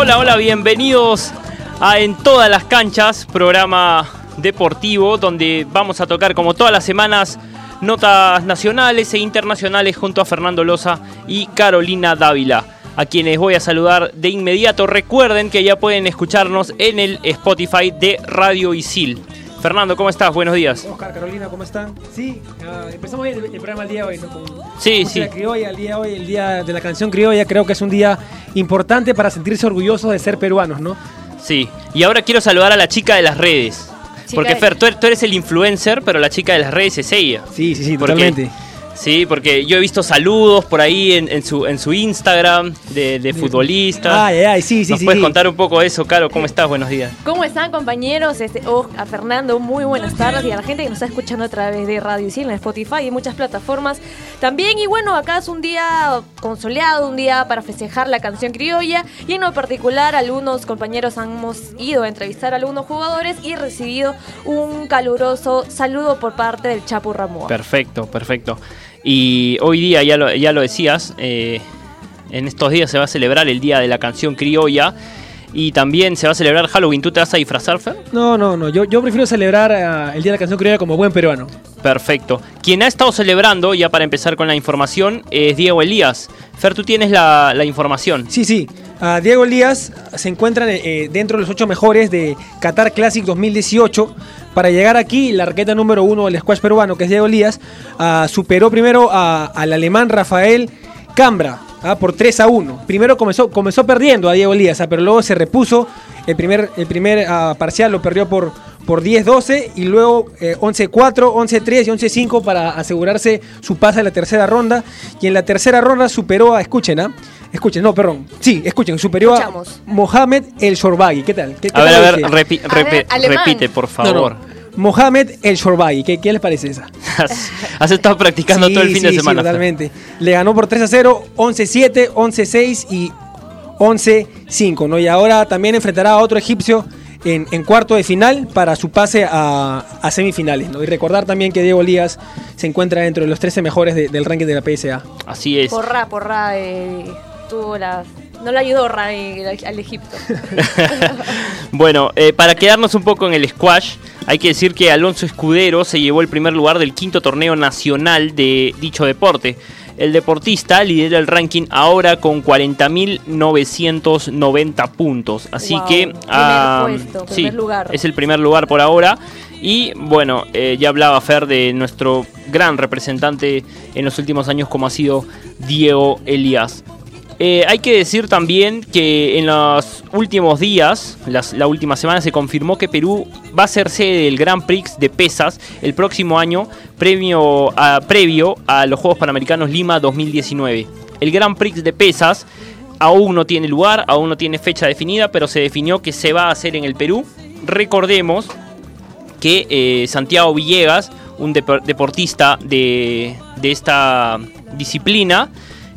Hola, hola, bienvenidos a En todas las canchas, programa deportivo donde vamos a tocar como todas las semanas notas nacionales e internacionales junto a Fernando Loza y Carolina Dávila, a quienes voy a saludar de inmediato. Recuerden que ya pueden escucharnos en el Spotify de Radio Isil. Fernando, ¿cómo estás? Buenos días. Oscar, Carolina, ¿cómo están? Sí, uh, empezamos el, el, programa el día de hoy, ¿no? Con sí, sí. La criolla, el día de hoy, el día de la canción criolla, creo que es un día importante para sentirse orgullosos de ser peruanos, ¿no? Sí, y ahora quiero saludar a la chica de las redes. Chica porque Fer, tú, tú, eres el influencer, pero la chica de las redes es ella. Sí, sí, sí, totalmente. Sí, porque yo he visto saludos por ahí en, en su, en su Instagram de, de futbolistas. Ay, ay, sí, sí, ¿Nos sí. puedes sí. contar un poco eso, Caro? ¿Cómo estás? Buenos días. ¿Cómo están, compañeros? Este, oh, a Fernando, muy buenas tardes. Y a la gente que nos está escuchando a través de Radio Isil, en Spotify y muchas plataformas también. Y bueno, acá es un día consoleado, un día para festejar la canción criolla. Y en lo particular, algunos compañeros hemos ido a entrevistar a algunos jugadores y recibido un caluroso saludo por parte del Chapu Ramón. Perfecto, perfecto. Y hoy día, ya lo, ya lo decías, eh, en estos días se va a celebrar el Día de la Canción Criolla y también se va a celebrar Halloween. ¿Tú te vas a disfrazar, Fer? No, no, no. Yo, yo prefiero celebrar uh, el Día de la Canción Criolla como buen peruano. Perfecto. Quien ha estado celebrando, ya para empezar con la información, es Diego Elías. Fer, tú tienes la, la información. Sí, sí. Uh, Diego Elías se encuentra eh, dentro de los ocho mejores de Qatar Classic 2018. Para llegar aquí, la raqueta número uno del squash peruano, que es Diego Elías, uh, superó primero a, al alemán Rafael Cambra ¿ah? por 3 a 1. Primero comenzó, comenzó perdiendo a Diego Elías, ¿ah? pero luego se repuso. El primer, el primer parcial lo perdió por, por 10-12 y luego eh, 11-4, 11-3 y 11-5 para asegurarse su pase a la tercera ronda. Y en la tercera ronda superó a, escuchen, ¿ah? Escuchen, no, perdón. Sí, escuchen, superó Escuchamos. a Mohamed El Shorbagui. ¿Qué tal? ¿Qué, a ver, a ver, repi a ver, repite, por favor. No, no. Mohamed El Shorbagui, ¿Qué, ¿qué, les parece esa? has, has estado practicando sí, todo el fin sí, de semana. Sí, totalmente. Le ganó por 3 a 0, 11-7, 11-6 y 11-5, ¿no? Y ahora también enfrentará a otro egipcio en, en, cuarto de final para su pase a, a, semifinales. ¿no? Y recordar también que Diego Lías se encuentra dentro de los 13 mejores de, del ranking de la PSA. Así es. Porra, porra, eh, tuvo. No le ayudó Ray al Egipto. bueno, eh, para quedarnos un poco en el squash, hay que decir que Alonso Escudero se llevó el primer lugar del quinto torneo nacional de dicho deporte. El deportista lidera el ranking ahora con 40.990 puntos. Así wow. que puesto, sí, lugar. es el primer lugar por ahora. Y bueno, eh, ya hablaba Fer de nuestro gran representante en los últimos años como ha sido Diego Elías. Eh, hay que decir también que en los últimos días, las, la última semana, se confirmó que Perú va a ser sede del Grand Prix de pesas el próximo año, previo a, los Juegos Panamericanos Lima 2019. El Grand Prix de pesas aún no tiene lugar, aún no tiene fecha definida, pero se definió que se va a hacer en el Perú. Recordemos que eh, Santiago Villegas, un deportista de, de esta disciplina,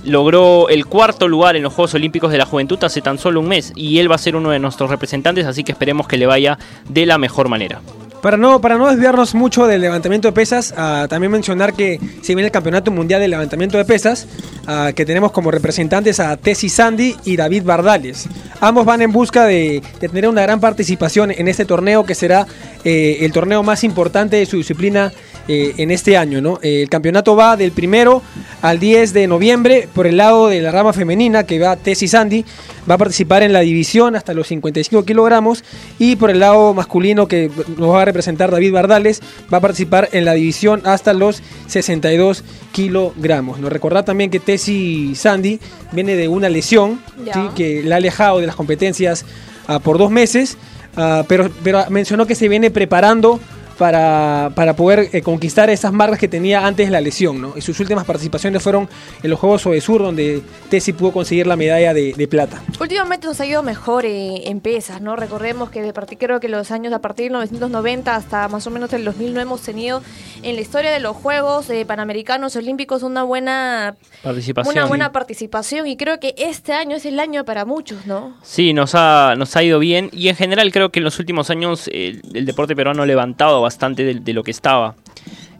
logró el cuarto lugar en los Juegos Olímpicos de la Juventud hace tan solo un mes y él va a ser uno de nuestros representantes, así que esperemos que le vaya de la mejor manera. Para no, para no desviarnos mucho del levantamiento de pesas, uh, también mencionar que se viene el Campeonato Mundial de Levantamiento de Pesas, uh, que tenemos como representantes a Tessie Sandy y David Bardales. Ambos van en busca de, de, tener una gran participación en este torneo que será eh, el torneo más importante de su disciplina eh, en este año. ¿no? El campeonato va del primero al 10 de noviembre por el lado de la rama femenina que va Tessie Sandy. Va a participar en la división hasta los 55 kilogramos y por el lado masculino que nos va a representar David Bardales va a participar en la división hasta los 62 kilogramos. Nos recordar también que Tessie Sandy viene de una lesión ¿sí? que la ha alejado de las competencias uh, por dos meses, uh, pero, pero mencionó que se viene preparando para, para poder eh, conquistar esas marcas que tenía antes de la lesión. ¿no? Y sus últimas participaciones fueron en los Juegos Sur, donde Tessie pudo conseguir la medalla de, de plata. Últimamente nos ha ido mejor eh, en pesas, ¿no? Recordemos que de partir, creo que los años a partir de 1990 hasta más o menos el 2000 no hemos tenido en la historia de los Juegos eh, Panamericanos Olímpicos una buena Participación. una buena participación y creo que este año es el año para muchos, ¿no? Sí, nos ha, nos ha ido bien y en general creo que en los últimos años eh, el deporte peruano ha levantado bastante de, de lo que estaba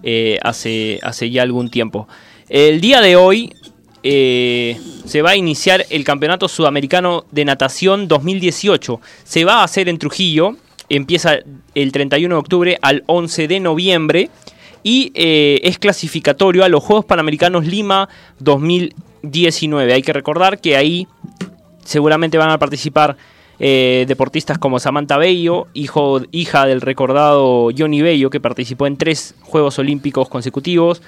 eh, hace, hace ya algún tiempo. El día de hoy eh, se va a iniciar el Campeonato Sudamericano de Natación 2018. Se va a hacer en Trujillo, empieza el 31 de octubre al 11 de noviembre y eh, es clasificatorio a los Juegos Panamericanos Lima 2019. Hay que recordar que ahí seguramente van a participar eh, deportistas como Samantha Bello, hijo, hija del recordado Johnny Bello, que participó en tres Juegos Olímpicos consecutivos.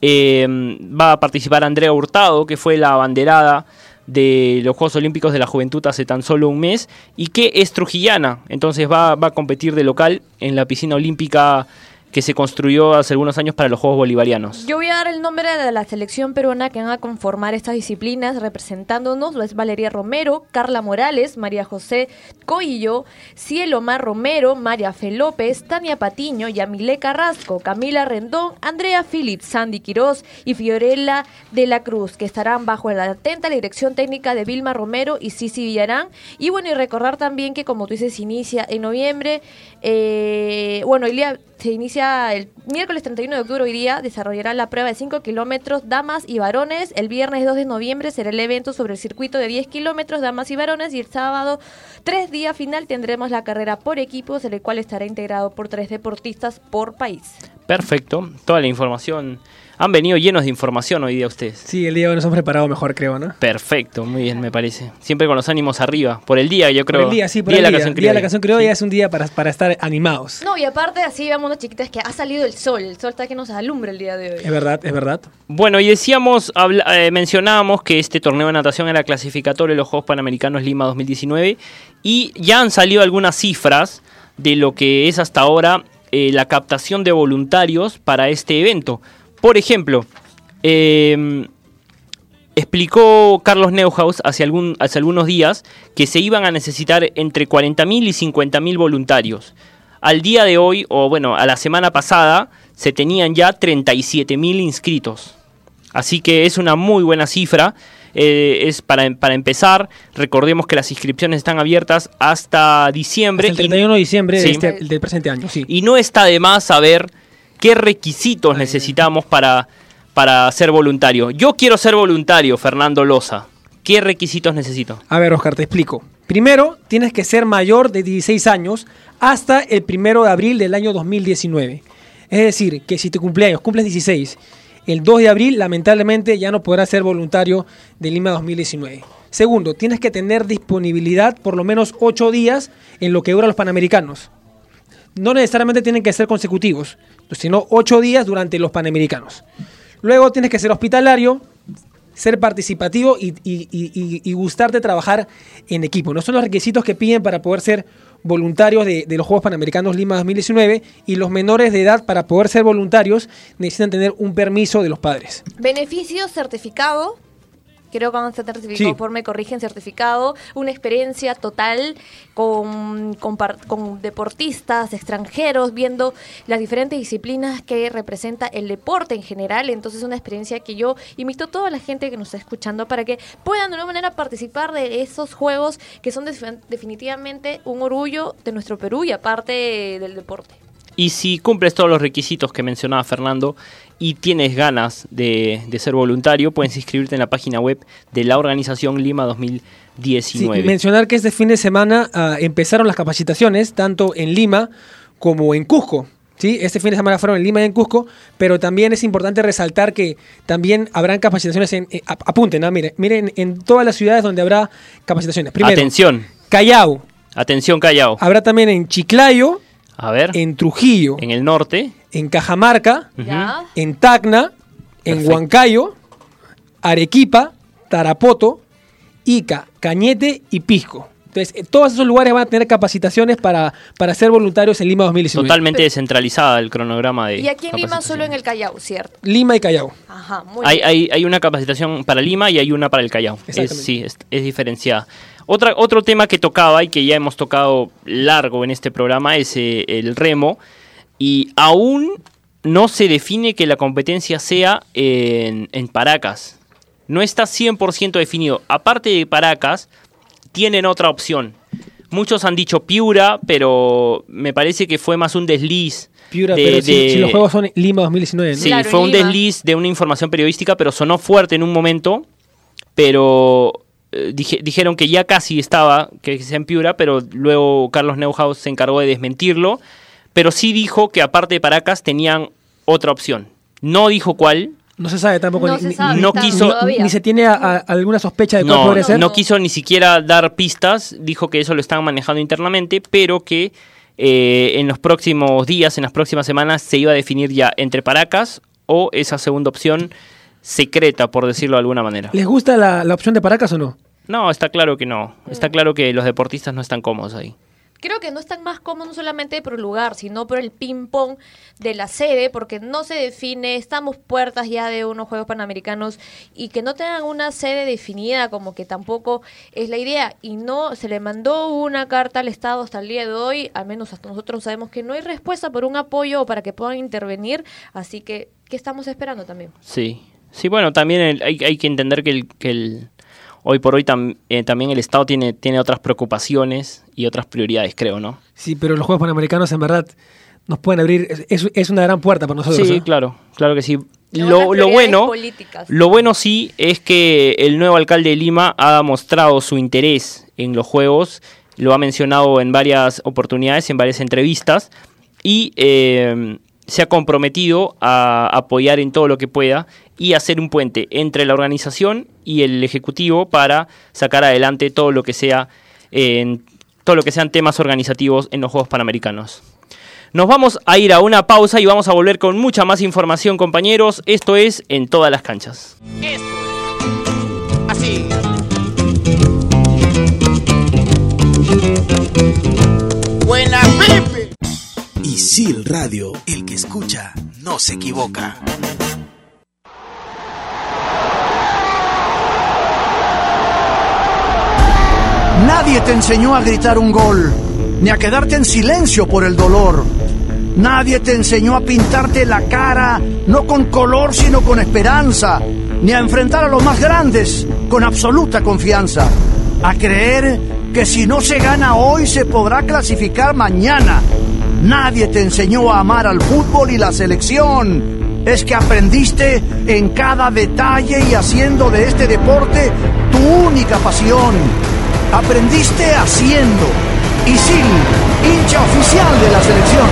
Eh, va a participar Andrea Hurtado, que fue la abanderada de los Juegos Olímpicos de la Juventud hace tan solo un mes y que es trujillana. Entonces va, va a competir de local en la piscina olímpica que se construyó hace algunos años para los Juegos Bolivarianos. Yo voy a dar el nombre de la selección peruana que van a conformar estas disciplinas representándonos. Lo es Valeria Romero, Carla Morales, María José Coillo, Cielo Mar Romero, María Fe López, Tania Patiño, Yamile Carrasco, Camila Rendón, Andrea Phillips, Sandy Quiroz y Fiorella de la Cruz, que estarán bajo la atenta dirección técnica de Vilma Romero y Cici Villarán. Y bueno, y recordar también que como tú dices, inicia en noviembre, eh, bueno, el se inicia el miércoles 31 de octubre hoy día, desarrollará la prueba de 5 kilómetros damas y varones. El viernes 2 de noviembre será el evento sobre el circuito de 10 kilómetros damas y varones y el sábado, tres días final, tendremos la carrera por equipos, en el cual estará integrado por tres deportistas por país. Perfecto, toda la información. Han venido llenos de información hoy día ustedes. Sí, el día de hoy nos hemos preparado mejor, creo, ¿no? Perfecto, muy bien, me parece. Siempre con los ánimos arriba. Por el día, yo creo. Por el día, sí, por Día el de día. la canción Día de la canción criolla Sí. es un día para, para estar animados. No, y aparte así vemos unas chiquitas que ha salido el sol, el sol está que nos alumbra el día de hoy. Es verdad, es verdad. Bueno, y decíamos, habla- eh, mencionábamos que este torneo de natación era clasificatorio de los Juegos Panamericanos Lima 2019 y ya han salido algunas cifras de lo que es hasta ahora eh, la captación de voluntarios para este evento. Por ejemplo, eh, explicó Carlos Neuhaus hace, algún, hace algunos días que se iban a necesitar entre 40.000 y 50.000 voluntarios. Al día de hoy, o bueno, a la semana pasada, se tenían ya 37.000 inscritos. Así que es una muy buena cifra. Eh, es para, para empezar, recordemos que las inscripciones están abiertas hasta diciembre. Hasta el y- 31 de diciembre Sí. de este- del presente año, sí. y no está de más saber qué requisitos necesitamos para, para ser voluntario. Yo quiero ser voluntario, Fernando Loza. ¿Qué requisitos necesito? A ver, Oscar, te explico. Primero, tienes que ser mayor de 16 años hasta el primero de abril del año 2019. Es decir, que si tu cumpleaños cumples 16, el 2 de abril, lamentablemente, ya no podrás ser voluntario de Lima 2019. Segundo, tienes que tener disponibilidad por lo menos 8 días en lo que dura los Panamericanos. No necesariamente tienen que ser consecutivos, sino 8 días durante los Panamericanos. Luego tienes que ser hospitalario, ser participativo y- y gustarte trabajar en equipo. No son los requisitos que piden para poder ser voluntarios de, los Juegos Panamericanos Lima 2019 y los menores de edad para poder ser voluntarios necesitan tener un permiso de los padres. Beneficio certificado. Creo que van a ser certificados Sí. por me corrigen certificado. Una experiencia total con, con, deportistas extranjeros, viendo las diferentes disciplinas que representa el deporte en general. Entonces, una experiencia que yo invito a toda la gente que nos está escuchando para que puedan de alguna manera participar de esos juegos que son defin- definitivamente un orgullo de nuestro Perú y aparte del deporte. Y si cumples todos los requisitos que mencionaba Fernando y tienes ganas de, de ser voluntario, puedes inscribirte en la página web de la organización Lima Sí, 2019. mencionar que este fin de semana ah, empezaron las capacitaciones tanto en Lima como en Cusco. ¿sí? Este fin de semana fueron en Lima y en Cusco, pero también es importante resaltar que también habrán capacitaciones en... eh, ap- apunten, miren, miren, en todas las ciudades donde habrá capacitaciones. Primero, Atención, Callao. atención Callao. Habrá también en Chiclayo, A ver, en, en Trujillo, en, el norte. Cajamarca, Ujú. ¿Ya? en Tacna, en. Huancayo, Arequipa, Tarapoto, Ica, Cañete y Pisco. Entonces, eh, todos esos lugares van a tener capacitaciones para, para ser voluntarios en Lima 2019. Totalmente descentralizada el cronograma de Y aquí en Lima solo en el Callao, ¿cierto? Lima y Callao. Ajá, muy Hay, bien. hay, hay una capacitación para Lima y hay una para el Callao. Es, sí, es, es diferenciada. Otra, otro tema que tocaba y que ya hemos tocado largo en este programa es eh, el remo. Y aún no se define que la competencia sea en, en Paracas. No está 100% definido. Aparte de Paracas, tienen otra opción. Muchos han dicho Piura, pero me parece que fue más un desliz. Piura, de- pero si, de- si los juegos son Lima 2019, ¿no? Sí, Claro, fue un Lima. desliz de una información periodística, pero sonó fuerte en un momento. Pero dije- dijeron que ya casi estaba, que sea en Piura, pero luego Carlos Neuhaus se encargó de desmentirlo. Pero sí dijo que aparte de Paracas tenían otra opción. No dijo cuál. No se sabe tampoco. No ni, se sabe, no quiso- todavía. ni se tiene a- a- alguna sospecha de cuál No, podría ser. no quiso ni siquiera dar pistas. Dijo que eso lo estaban manejando internamente, pero que eh, en los próximos días, en las próximas semanas, se iba a definir ya entre Paracas o esa segunda opción secreta, por decirlo de alguna manera. ¿Les gusta la, la opción de Paracas o no? No, está claro que no. Está claro que los deportistas no están cómodos ahí. Creo que no están más cómodos no solamente por el lugar, sino por el ping-pong de la sede, porque no se define, estamos puertas ya de unos Juegos Panamericanos y que no tengan una sede definida como que tampoco es la idea. Y no, se le mandó una carta al Estado hasta el día de hoy, al menos hasta nosotros sabemos que no hay respuesta por un apoyo o para que puedan intervenir, así que, ¿qué estamos esperando también? Sí. Sí, bueno, también el- hay, hay que entender que el, que el- hoy por hoy tam- eh, también el Estado tiene, tiene otras preocupaciones y otras prioridades, creo, ¿no? Sí, pero los Juegos Panamericanos en verdad nos pueden abrir. es- una gran puerta para nosotros. Sí, ¿eh? claro, claro que sí. Lo, lo bueno, políticas. lo bueno sí es que el nuevo alcalde de Lima ha mostrado su interés en los juegos, lo ha mencionado en varias oportunidades, en varias entrevistas, y eh, se ha comprometido a apoyar en todo lo que pueda y hacer un puente entre la organización y el ejecutivo para sacar adelante todo lo que sea en todo lo que sean temas organizativos en los Juegos Panamericanos. Nos vamos a ir a una pausa y vamos a volver con mucha más información, compañeros. Esto es En todas las canchas. Isil Radio, el que escucha no se equivoca. Nadie te enseñó a gritar un gol, ni a quedarte en silencio por el dolor. Nadie te enseñó a pintarte la cara, no con color, sino con esperanza, ni a enfrentar a los más grandes con absoluta confianza. A creer que si no se gana hoy se podrá clasificar mañana. Nadie te enseñó a amar al fútbol y la selección. Es que aprendiste en cada detalle y haciendo de este deporte tu única pasión. Aprendiste haciendo. Isil, hincha oficial de la selección.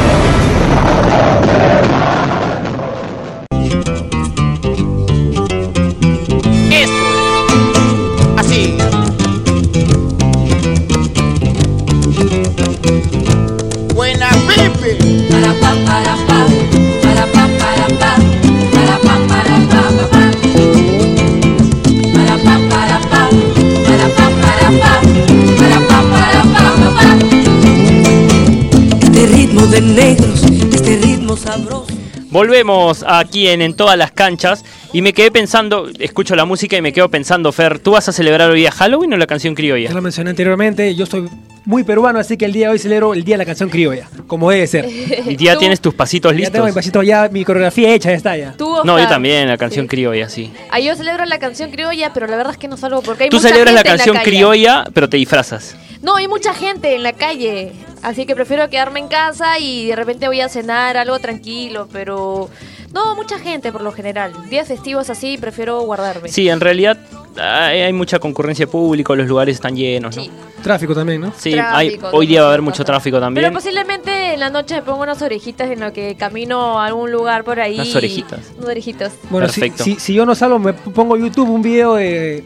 Volvemos aquí en En todas las canchas y me quedé pensando, escucho la música y me quedo pensando, Fer, ¿tú vas a celebrar hoy día Halloween o la canción Ya criolla? lo mencioné anteriormente, yo soy muy peruano, así que el día de hoy celebro el Día de la Canción Criolla, como debe ser. Y ya Tú- tienes tus pasitos Ya tengo mi listos. pasito, ya mi coreografía hecha, ya está ya. Tú, No, yo también, la canción Sí. criolla, sí. Ah, yo celebro la canción criolla, pero la verdad es que no salgo porque hay Tú mucha celebras la gente canción criolla, pero te disfrazas. No, hay mucha gente en la calle, así que prefiero quedarme en casa y de repente voy a cenar algo tranquilo, pero no, mucha gente por lo general. Días festivos así prefiero guardarme. Sí, en realidad hay, hay mucha concurrencia de público, los lugares están llenos, ¿no? Sí. Tráfico también, ¿no? Sí, hay- Tráfico, hoy día va a haber mucho tráfico también. Pero posiblemente en la noche me pongo unas orejitas en lo que camino a algún lugar por ahí. Unas orejitas. Unas orejitas. Bueno, si, Perfecto. si, si yo no salgo, me pongo YouTube un video de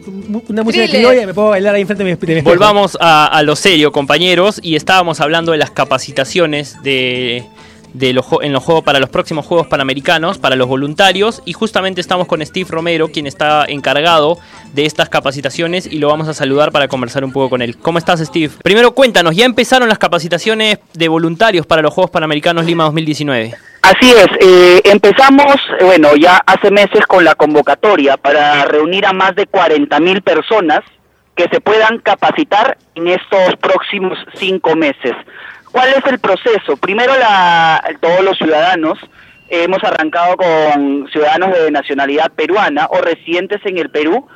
una música Thriller. criolla y me puedo bailar ahí enfrente de mi, de mi. Volvamos a, a lo serio, compañeros, y estábamos hablando de las capacitaciones de, de los, en los juegos para los próximos Juegos Panamericanos, para los voluntarios. Y justamente estamos con Steve Romero, quien está encargado de estas capacitaciones y lo vamos a saludar para conversar un poco con él. ¿Cómo estás, Steve? Primero cuéntanos, ¿ya empezaron las capacitaciones de voluntarios para los Juegos Panamericanos Lima 2019? Así es, eh, empezamos, eh, bueno, ya hace meses con la convocatoria para reunir a más de 40 mil personas que se puedan capacitar en estos próximos cinco meses. ¿Cuál es el proceso? Primero, la, todos los ciudadanos, hemos arrancado con ciudadanos de nacionalidad peruana o residentes en el Perú,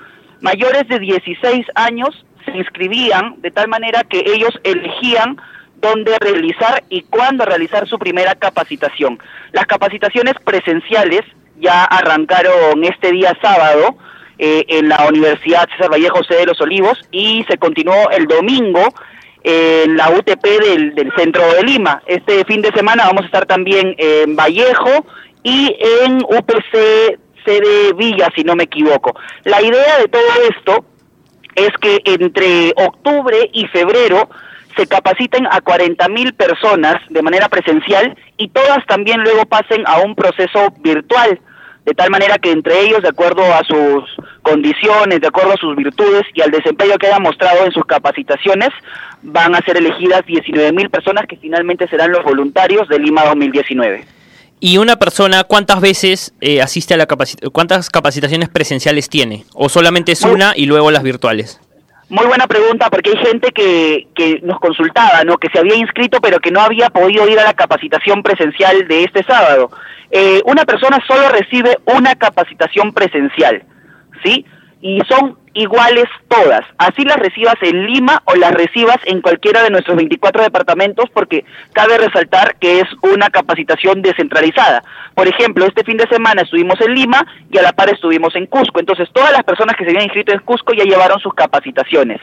mayores de 16 años se inscribían de tal manera que ellos elegían dónde realizar y cuándo realizar su primera capacitación. Las capacitaciones presenciales ya arrancaron este día sábado eh, en la Universidad César Vallejo José de los Olivos y se continuó el domingo en la UTP del, del centro de Lima. Este fin de semana vamos a estar también en Vallejo y en UPC sede Villa, si no me equivoco. La idea de todo esto es que entre octubre y febrero se capaciten a 40 mil personas de manera presencial y todas también luego pasen a un proceso virtual, de tal manera que entre ellos, de acuerdo a sus condiciones, de acuerdo a sus virtudes y al desempeño que hayan mostrado en sus capacitaciones, van a ser elegidas 19 mil personas que finalmente serán los voluntarios de Lima 2019. ¿Y una persona cuántas veces eh, asiste a la capacitación? ¿Cuántas capacitaciones presenciales tiene? ¿O solamente es una y luego las virtuales? Muy buena pregunta porque hay gente que, que nos consultaba, ¿no? Que se había inscrito pero que no había podido ir a la capacitación presencial de este sábado. Eh, una persona solo recibe una capacitación presencial, ¿sí? Y son iguales todas. Así las recibas en Lima o las recibas en cualquiera de nuestros 24 departamentos porque cabe resaltar que es una capacitación descentralizada. Por ejemplo, este fin de semana estuvimos en Lima y a la par estuvimos en Cusco. Entonces, todas las personas que se habían inscrito en Cusco ya llevaron sus capacitaciones.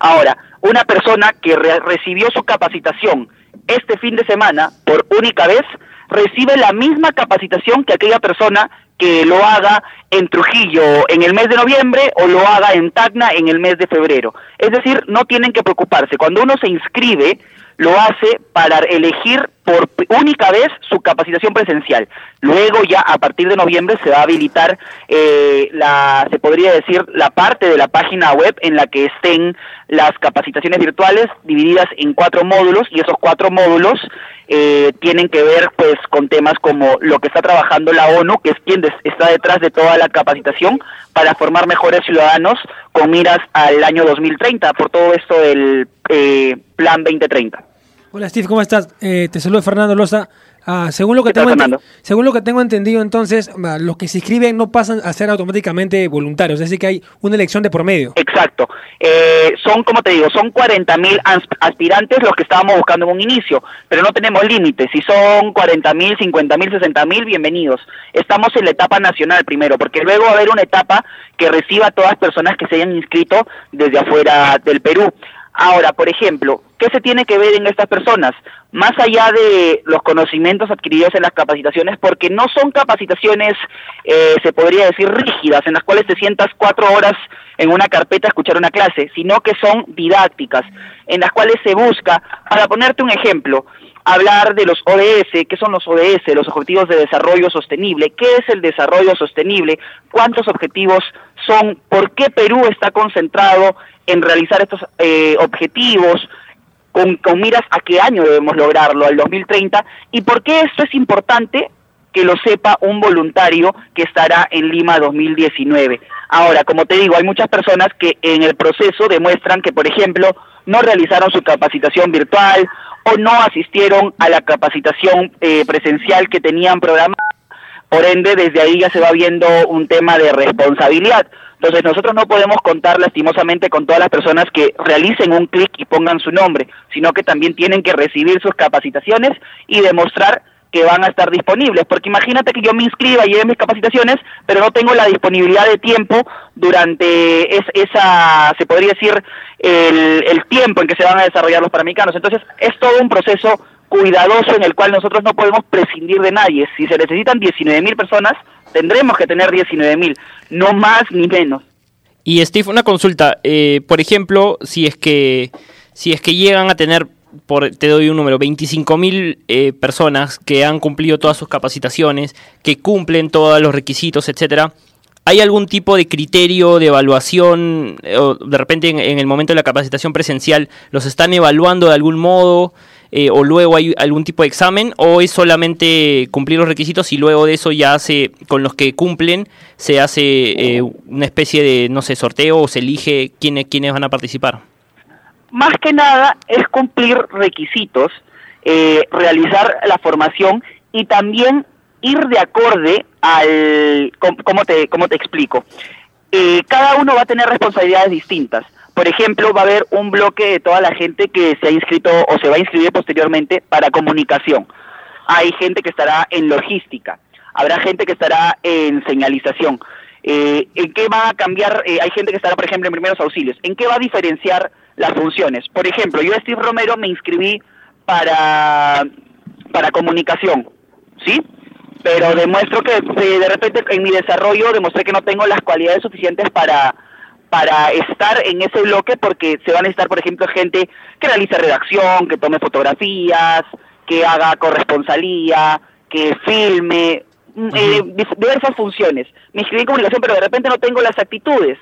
Ahora, una persona que re- recibió su capacitación este fin de semana por única vez recibe la misma capacitación que aquella persona que lo haga en Trujillo en el mes de noviembre o lo haga en Tacna en el mes de febrero. Es decir, no tienen que preocuparse. Cuando uno se inscribe, lo hace para elegir por única vez su capacitación presencial. Luego ya a partir de noviembre se va a habilitar eh, la, se podría decir, la parte de la página web en la que estén las capacitaciones virtuales divididas en cuatro módulos y esos cuatro módulos eh, tienen que ver pues con temas como lo que está trabajando la ONU, que es quien está detrás de toda la capacitación para formar mejores ciudadanos con miras al año 2030 por todo esto del eh, Plan 2030. Hola Steve, ¿cómo estás? Eh, te saludo Fernando Loza. Ah, según, lo que ¿Qué tal, tengo según lo que tengo entendido, entonces, ah, los que se inscriben no pasan a ser automáticamente voluntarios, es decir, que hay una elección de por medio. Exacto. Eh, son, como te digo, son 40 mil aspirantes los que estábamos buscando en un inicio, pero no tenemos límites. Si son 40 mil, 50 mil, 60 mil, bienvenidos. Estamos en la etapa nacional primero, porque luego va a haber una etapa que reciba a todas las personas que se hayan inscrito desde afuera del Perú. Ahora, por ejemplo, ¿qué se tiene que ver en estas personas? Más allá de los conocimientos adquiridos en las capacitaciones, porque no son capacitaciones, eh, se podría decir, rígidas, en las cuales te sientas cuatro horas en una carpeta a escuchar una clase, sino que son didácticas, en las cuales se busca, para ponerte un ejemplo, hablar de los ODS, qué son los ODS, los Objetivos de Desarrollo Sostenible, qué es el desarrollo sostenible, cuántos objetivos son, por qué Perú está concentrado en realizar estos eh, objetivos, con, con miras a qué año debemos lograrlo, al 2030, y por qué esto es importante que lo sepa un voluntario que estará en Lima 2019. Ahora, como te digo, hay muchas personas que en el proceso demuestran que, por ejemplo, no realizaron su capacitación virtual o no asistieron a la capacitación eh, presencial que tenían programada. Por ende, desde ahí ya se va viendo un tema de responsabilidad. Entonces, nosotros no podemos contar lastimosamente con todas las personas que realicen un clic y pongan su nombre, sino que también tienen que recibir sus capacitaciones y demostrar que van a estar disponibles. Porque imagínate que yo me inscriba y lleve mis capacitaciones, pero no tengo la disponibilidad de tiempo durante es- esa, se podría decir, el, tiempo en que se van a desarrollar los panamericanos. Entonces, es todo un proceso cuidadoso en el cual nosotros no podemos prescindir de nadie. Si se necesitan 19 mil personas, tendremos que tener 19 mil, no más ni menos. Y Steve, una consulta. eh, por ejemplo, si es que si es que llegan a tener por, te doy un número, 25.000 eh, personas que han cumplido todas sus capacitaciones, que cumplen todos los requisitos, etcétera. ¿Hay algún tipo de criterio de evaluación eh, o de repente en, el momento de la capacitación presencial los están evaluando de algún modo eh, o luego hay algún tipo de examen o es solamente cumplir los requisitos y luego de eso ya hace con los que cumplen se hace eh, una especie de no sé sorteo o se elige quiénes quiénes van a participar? Más que nada es cumplir requisitos, eh, realizar la formación y también ir de acorde al... ¿Cómo te, cómo te explico? Eh, cada uno va a tener responsabilidades distintas. Por ejemplo, va a haber un bloque de toda la gente que se ha inscrito o se va a inscribir posteriormente para comunicación. Hay gente que estará en logística, habrá gente que estará en señalización. Eh, ¿En qué va a cambiar? Eh, hay gente que estará, por ejemplo, en primeros auxilios. ¿En qué va a diferenciar las funciones? Por ejemplo, yo, Steve Romero, me inscribí para, para comunicación, ¿sí? Pero demuestro que eh, de repente en mi desarrollo demostré que no tengo las cualidades suficientes para para estar en ese bloque porque se van a necesitar, por ejemplo, gente que realice redacción, que tome fotografías, que haga corresponsalía, que filme, mm, eh, diversas funciones. Me inscribí en comunicación, pero de repente no tengo las actitudes.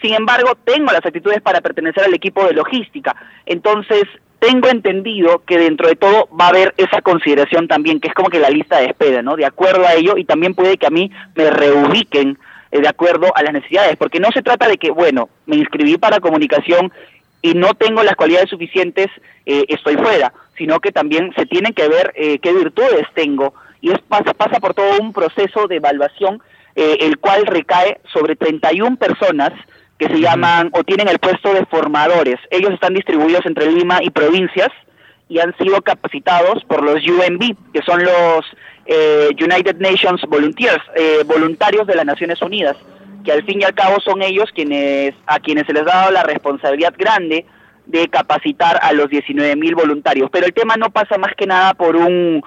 Sin embargo, tengo las actitudes para pertenecer al equipo de logística. Entonces, tengo entendido que dentro de todo va a haber esa consideración también, que es como que la lista de espera, ¿no? De acuerdo a ello, y también puede que a mí me reubiquen eh, de acuerdo a las necesidades, porque no se trata de que, bueno, me inscribí para comunicación y no tengo las cualidades suficientes, eh, estoy fuera, sino que también se tienen que ver eh, qué virtudes tengo y es pasa, pasa por todo un proceso de evaluación eh, el cual recae sobre 31 personas que se llaman o tienen el puesto de formadores. Ellos están distribuidos entre Lima y provincias y han sido capacitados por los UNV, que son los eh, United Nations Volunteers, eh, voluntarios de las Naciones Unidas, que al fin y al cabo son ellos quienes a quienes se les ha dado la responsabilidad grande de capacitar a los 19.000 voluntarios. Pero el tema no pasa más que nada por un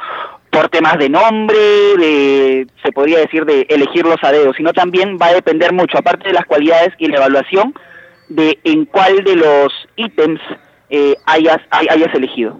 por temas de nombre, de se podría decir de elegirlos a dedo, sino también va a depender mucho, aparte de las cualidades y la evaluación, de en cuál de los ítems eh, hayas, hay- hayas elegido.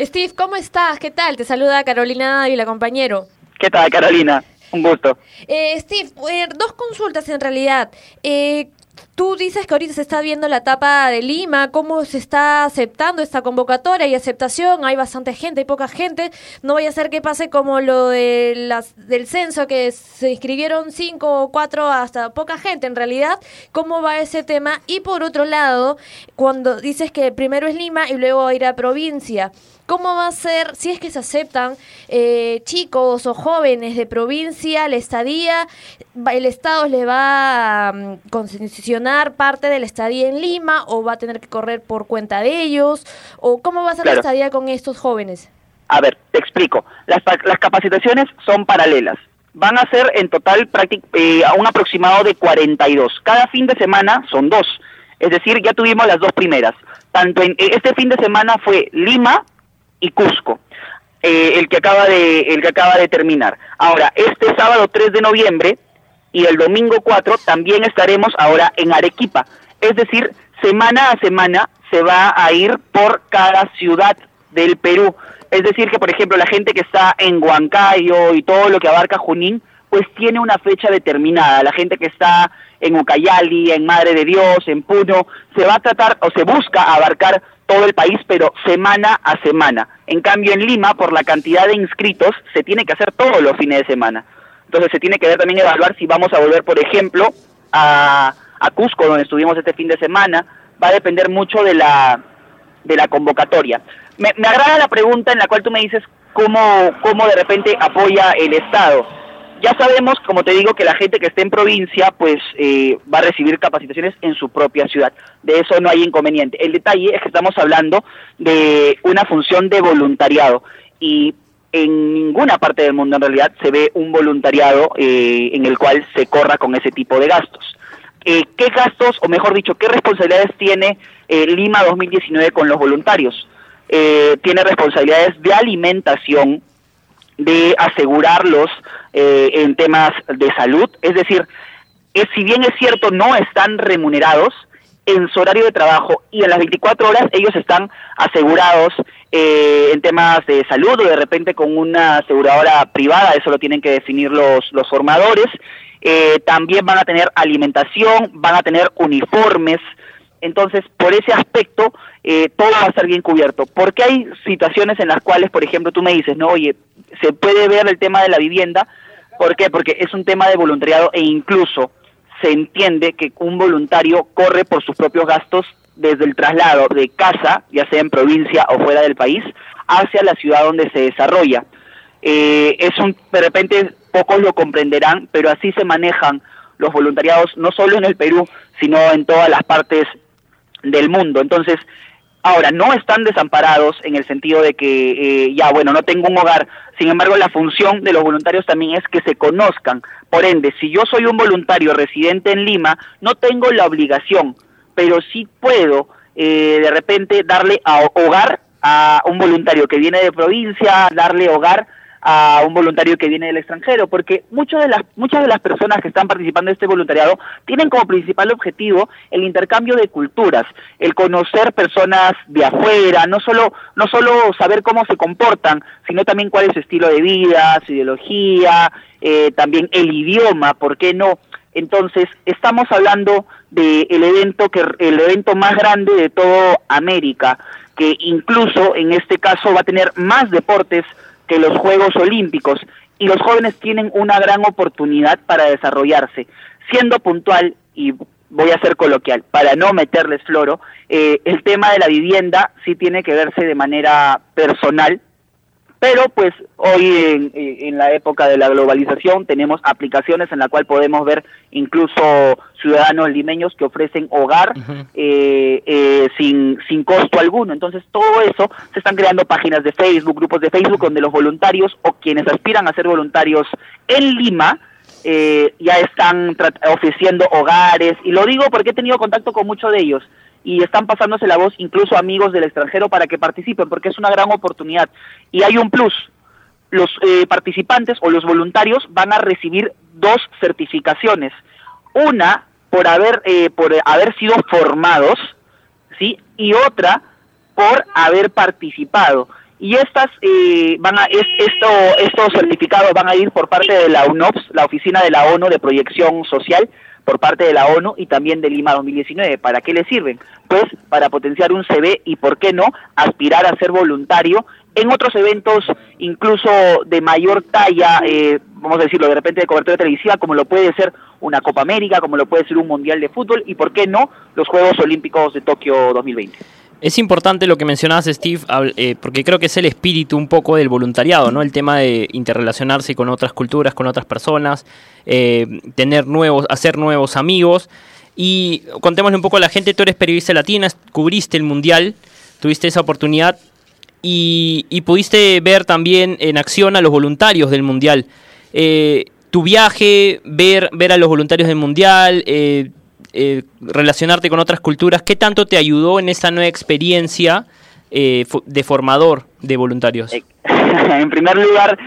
Steve, ¿cómo estás? ¿Qué tal? Te saluda Carolina Dávila, compañero. ¿Qué tal, Carolina? Un gusto. Eh, Steve, eh, dos consultas en realidad. Eh, tú dices que ahorita se está viendo la etapa de Lima, cómo se está aceptando esta convocatoria y aceptación. Hay bastante gente, hay poca gente. No vaya a ser que pase como lo de las, del censo, que se inscribieron cinco o cuatro hasta poca gente. En realidad, ¿cómo va ese tema? Y por otro lado, cuando dices que primero es Lima y luego ir a provincia. ¿Cómo va a ser, si es que se aceptan eh, chicos o jóvenes de provincia, la estadía, el Estado le va a mm, concesionar parte de la estadía en Lima o va a tener que correr por cuenta de ellos? ¿O cómo va a ser la estadía con estos jóvenes? A ver, te explico. Las, las capacitaciones son paralelas. Van a ser en total eh, a un aproximado de 42. Cada fin de semana son dos. Es decir, ya tuvimos las dos primeras. Tanto en eh, este fin de semana fue Lima y Cusco, eh, el que acaba de el que acaba de terminar. Ahora, este sábado 3 de noviembre y el domingo 4 también estaremos ahora en Arequipa. Es decir, semana a semana se va a ir por cada ciudad del Perú. Es decir, que por ejemplo la gente que está en Huancayo y todo lo que abarca Junín, pues tiene una fecha determinada. La gente que está en Ucayali, en Madre de Dios, en Puno, se va a tratar o se busca abarcar todo el país, pero semana a semana. En cambio, en Lima, por la cantidad de inscritos, se tiene que hacer todos los fines de semana. Entonces se tiene que ver también evaluar si vamos a volver, por ejemplo, a, a Cusco, donde estuvimos este fin de semana. Va a depender mucho de la, de la convocatoria. Me, me agrada la pregunta en la cual tú me dices cómo, cómo de repente apoya el Estado. Ya sabemos, como te digo, que la gente que esté en provincia, pues eh, va a recibir capacitaciones en su propia ciudad. De eso no hay inconveniente. El detalle es que estamos hablando de una función de voluntariado y en ninguna parte del mundo en realidad se ve un voluntariado eh, en el cual se corra con ese tipo de gastos. Eh, ¿Qué gastos, o mejor dicho, qué responsabilidades tiene eh, Lima 2019 con los voluntarios? Eh, tiene responsabilidades de alimentación, de asegurarlos eh, en temas de salud, es decir, es, si bien es cierto no están remunerados en su horario de trabajo y en las 24 horas ellos están asegurados eh, en temas de salud o de repente con una aseguradora privada, eso lo tienen que definir los, los formadores. Eh, también van a tener alimentación, van a tener uniformes. Entonces, por ese aspecto, eh, todo va a estar bien cubierto. Porque hay situaciones en las cuales, por ejemplo, tú me dices, no, oye, se puede ver el tema de la vivienda. ¿Por qué? Porque es un tema de voluntariado e incluso se entiende que un voluntario corre por sus propios gastos desde el traslado de casa, ya sea en provincia o fuera del país, hacia la ciudad donde se desarrolla. Eh, es un, de repente pocos lo comprenderán, pero así se manejan los voluntariados no solo en el Perú, sino en todas las partes del mundo. Entonces, ahora, no están desamparados en el sentido de que, eh, ya, bueno, no tengo un hogar. Sin embargo, la función de los voluntarios también es que se conozcan. Por ende, si yo soy un voluntario residente en Lima, no tengo la obligación pero sí puedo eh, de repente darle a hogar a un voluntario que viene de provincia, darle hogar a un voluntario que viene del extranjero, porque muchas de las muchas de las personas que están participando en este voluntariado tienen como principal objetivo el intercambio de culturas, el conocer personas de afuera, no solo no solo saber cómo se comportan, sino también cuál es su estilo de vida, su ideología, eh, también el idioma, ¿por qué no? Entonces, estamos hablando del evento que el evento más grande de toda América, que incluso en este caso va a tener más deportes que los Juegos Olímpicos y los jóvenes tienen una gran oportunidad para desarrollarse. Siendo puntual y voy a ser coloquial, para no meterles floro, eh, el tema de la vivienda sí tiene que verse de manera personal, pero pues hoy en, la época de la globalización tenemos aplicaciones en la cual podemos ver incluso ciudadanos limeños que ofrecen hogar eh, eh, sin, sin costo alguno. Entonces todo eso se están creando páginas de Facebook, grupos de Facebook donde los voluntarios o quienes aspiran a ser voluntarios en Lima eh, ya están ofreciendo hogares. Y lo digo porque he tenido contacto con muchos de ellos y están pasándose la voz incluso amigos del extranjero para que participen, porque es una gran oportunidad. Y hay un plus, los eh, participantes o los voluntarios van a recibir dos certificaciones, una por haber, eh, por haber sido formados, ¿sí? Y otra por haber participado. Y estas eh, van a, esto, estos certificados van a ir por parte de la UNOPS, la Oficina de la ONU de Proyección Social, por parte de la ONU y también de Lima 2019. ¿Para qué le sirven? Pues para potenciar un CV y, ¿por qué no?, aspirar a ser voluntario en otros eventos incluso de mayor talla, eh, vamos a decirlo, de repente de cobertura televisiva, como lo puede ser una Copa América, como lo puede ser un Mundial de Fútbol y, ¿por qué no?, los Juegos Olímpicos de Tokio 2020. Es importante lo que mencionabas, Steve, eh, porque creo que es el espíritu un poco del voluntariado, ¿no? El tema de interrelacionarse con otras culturas, con otras personas, eh, tener nuevos, hacer nuevos amigos. Y contémosle un poco a la gente, tú eres periodista latina, cubriste el mundial, tuviste esa oportunidad y, pudiste ver también en acción a los voluntarios del mundial. Eh, tu viaje, ver, ver a los voluntarios del mundial, eh, relacionarte con otras culturas, ¿qué tanto te ayudó en esa nueva experiencia eh, de formador de voluntarios? Eh, en primer lugar,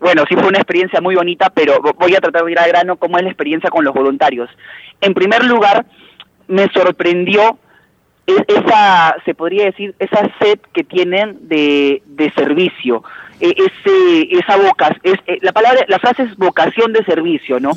bueno, sí fue una experiencia muy bonita, pero voy a tratar de ir al grano cómo es la experiencia con los voluntarios. En primer lugar, me sorprendió e-, esa, se podría decir, esa sed que tienen de, de servicio, ese, esa vocación, es, la palabra, la frase es vocación de servicio, ¿no?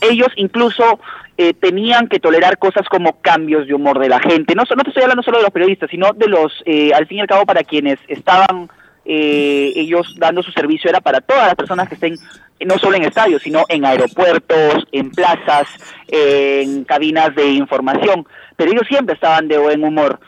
Ellos incluso eh, tenían que tolerar cosas como cambios de humor de la gente. No, no te estoy hablando solo de los periodistas, sino de los, eh, al fin y al cabo, para quienes estaban eh, ellos dando su servicio, era para todas las personas que estén no solo en estadios, sino en aeropuertos, en plazas, en cabinas de información. Pero ellos siempre estaban de buen humor.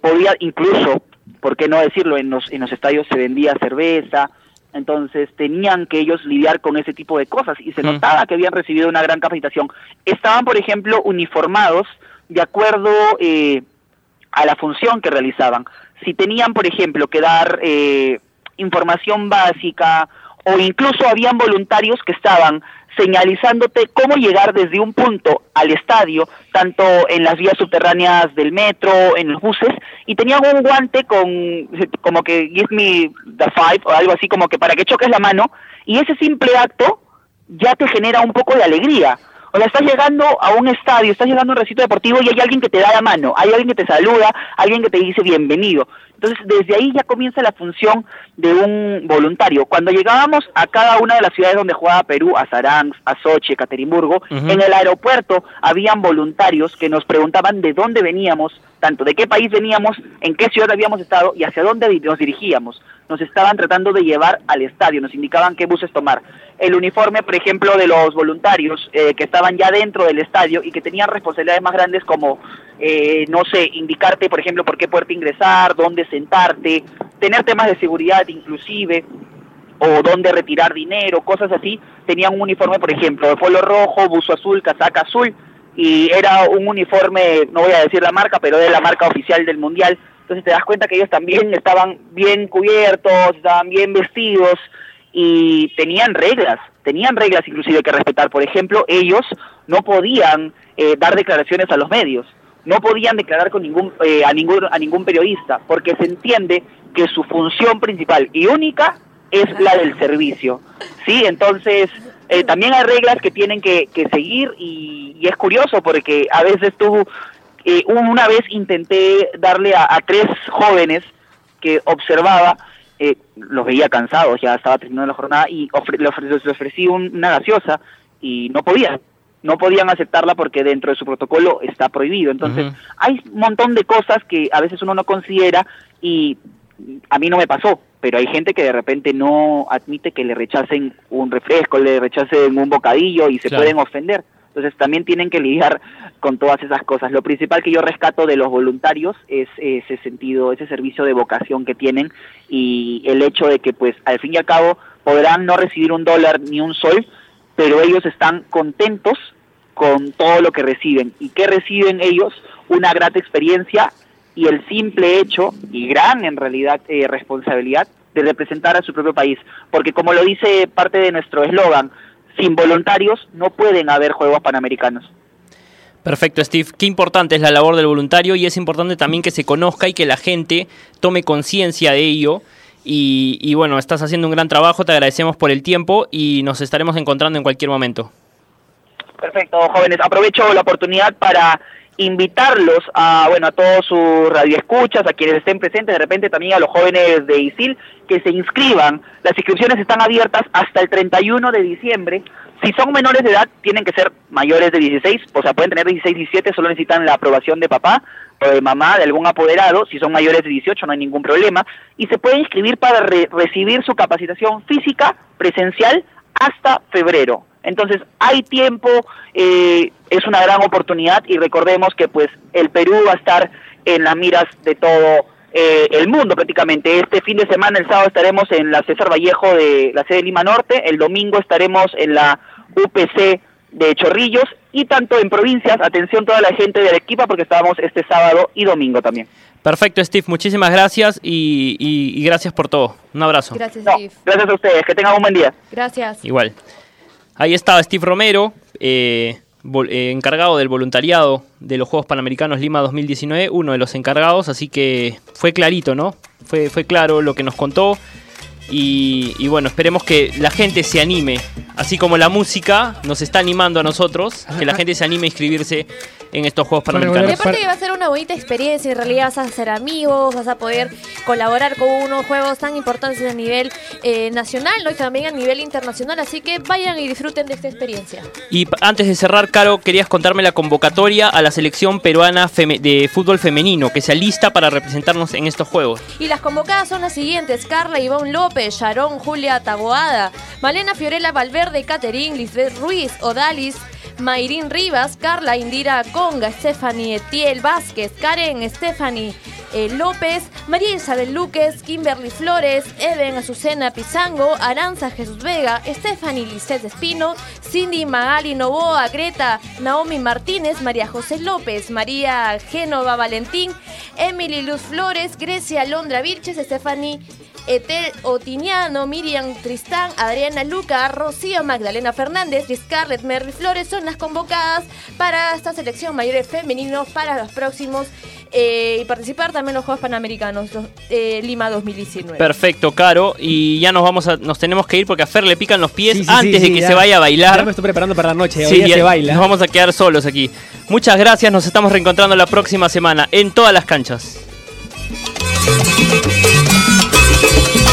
podía incluso, ¿por qué no decirlo? En los, en los estadios se vendía cerveza, entonces tenían que ellos lidiar con ese tipo de cosas y se notaba que habían recibido una gran capacitación. Estaban, por ejemplo, uniformados de acuerdo eh, a la función que realizaban. Si tenían, por ejemplo, que dar eh, información básica o incluso habían voluntarios que estaban señalizándote cómo llegar desde un punto al estadio, tanto en las vías subterráneas del metro, en los buses, y tenían un guante con como que give me the five o algo así como que para que choques la mano, y ese simple acto ya te genera un poco de alegría. O sea, estás llegando a un estadio, estás llegando a un recinto deportivo y hay alguien que te da la mano, hay alguien que te saluda, alguien que te dice bienvenido. Entonces, desde ahí ya comienza la función de un voluntario. Cuando llegábamos a cada una de las ciudades donde jugaba Perú, a Saransk, a Sochi, Ekaterimburgo, Ujú. en el aeropuerto habían voluntarios que nos preguntaban de dónde veníamos, tanto de qué país veníamos, en qué ciudad habíamos estado y hacia dónde nos dirigíamos. Nos estaban tratando de llevar al estadio, nos indicaban qué buses tomar. El uniforme, por ejemplo, de los voluntarios eh, que estaban ya dentro del estadio y que tenían responsabilidades más grandes como, eh, no sé, indicarte, por ejemplo, por qué puerta ingresar, dónde sentarte, tener temas de seguridad inclusive, o dónde retirar dinero, cosas así, tenían un uniforme, por ejemplo, de polo rojo, buzo azul, casaca azul, y era un uniforme, no voy a decir la marca, pero de la marca oficial del Mundial. Entonces te das cuenta que ellos también estaban bien cubiertos, estaban bien vestidos y tenían reglas, tenían reglas inclusive que respetar. Por ejemplo, ellos no podían eh, dar declaraciones a los medios, no podían declarar con ningún, eh, a, ningún, a ningún periodista, porque se entiende que su función principal y única es la del servicio. ¿sí? Entonces, eh, también hay reglas que tienen que, que seguir y, y es curioso porque a veces tú, eh, un- una vez intenté darle a, a tres jóvenes que observaba, eh, los veía cansados, ya estaba terminando la jornada y ofre- le ofre- les ofrecí un- una gaseosa y no podían. No podían aceptarla porque dentro de su protocolo está prohibido. Entonces, hay un montón de cosas que a veces uno no considera y a mí no me pasó, pero hay gente que de repente no admite que le rechacen un refresco, le rechacen un bocadillo y se Claro. pueden ofender. Entonces también tienen que lidiar con todas esas cosas. Lo principal que yo rescato de los voluntarios es ese sentido, ese servicio de vocación que tienen y el hecho de que pues al fin y al cabo podrán no recibir un dólar ni un sol, pero ellos están contentos con todo lo que reciben. ¿Y qué reciben ellos? Una grata experiencia y el simple hecho, y gran en realidad eh, responsabilidad, de representar a su propio país. Porque como lo dice parte de nuestro eslogan, sin voluntarios no pueden haber Juegos Panamericanos. Perfecto, Steve. Qué importante es la labor del voluntario y es importante también que se conozca y que la gente tome conciencia de ello. Y, y bueno, estás haciendo un gran trabajo, te agradecemos por el tiempo y nos estaremos encontrando en cualquier momento. Perfecto, jóvenes. Aprovecho la oportunidad para invitarlos a, bueno, a todos sus radioescuchas, a quienes estén presentes, de repente también a los jóvenes de ISIL, que se inscriban. Las inscripciones están abiertas hasta el 31 de diciembre. Si son menores de edad, tienen que ser mayores de 16, o sea, pueden tener 16, 17, solo necesitan la aprobación de papá o de mamá, de algún apoderado. Si son mayores de 18, no hay ningún problema. Y se pueden inscribir para re- recibir su capacitación física presencial hasta febrero. Entonces hay tiempo, eh, es una gran oportunidad y recordemos que pues el Perú va a estar en las miras de todo eh, el mundo prácticamente. Este fin de semana, el sábado, estaremos en la César Vallejo de la sede de Lima Norte, el domingo estaremos en la UPC de Chorrillos y tanto en provincias, atención toda la gente de Arequipa porque estábamos este sábado y domingo también. Perfecto, Steve. Muchísimas gracias y, y- y gracias por todo. Un abrazo. Gracias, No, Steve. gracias a ustedes, que tengan un buen día. Gracias. Igual. Ahí estaba Steve Romero, eh, eh, encargado del voluntariado de los Juegos Panamericanos Lima 2019, uno de los encargados, así que fue clarito, ¿no? Fue, fue claro lo que nos contó. Y, y bueno, esperemos que la gente se anime, así como la música nos está animando a nosotros, que la gente se anime a inscribirse en estos Juegos Para Y Panamericanos. aparte que va a ser una bonita experiencia, en realidad vas a hacer amigos, vas a poder colaborar con unos juegos tan importantes a nivel eh, nacional ¿no? y también a nivel internacional, así que vayan y disfruten de esta experiencia. Y antes de cerrar, Caro, querías contarme la convocatoria a la selección peruana feme- de fútbol femenino que se alista para representarnos en estos Juegos. Y las convocadas son las siguientes: Carla Ivonne López, Sharon Julia Taboada, Malena Fiorella Valverde, Caterín, Lisbeth Ruiz, Odalis. Mayrín Rivas, Carla Indira Conga, Stephanie Etiel Vázquez, Karen Stephanie eh, López, María Isabel Luques, Kimberly Flores, Eben Azucena Pizango, Aranza Jesús Vega, Stephanie Lisset Espino, Cindy Magali Novoa, Greta Naomi Martínez, María José López, María Génova Valentín, Emily Luz Flores, Grecia Londra Vilches, Stephanie Etel Otiniano, Miriam Tristán, Adriana Luca, Rocío Magdalena Fernández y Scarlett Merry Flores son las convocadas para esta selección mayores femeninos para los próximos eh, y participar también en los Juegos Panamericanos los- eh, Lima 2019. Perfecto, Caro. Y ya nos vamos a, nos tenemos que ir porque a Fer le pican los pies Sí, sí, antes sí, de que ya- se vaya a bailar. Ya me estoy preparando para la noche. Sí, Hoy ya se baila. Nos vamos a quedar solos aquí. Muchas gracias, nos estamos reencontrando la próxima semana en todas las canchas. Thank you.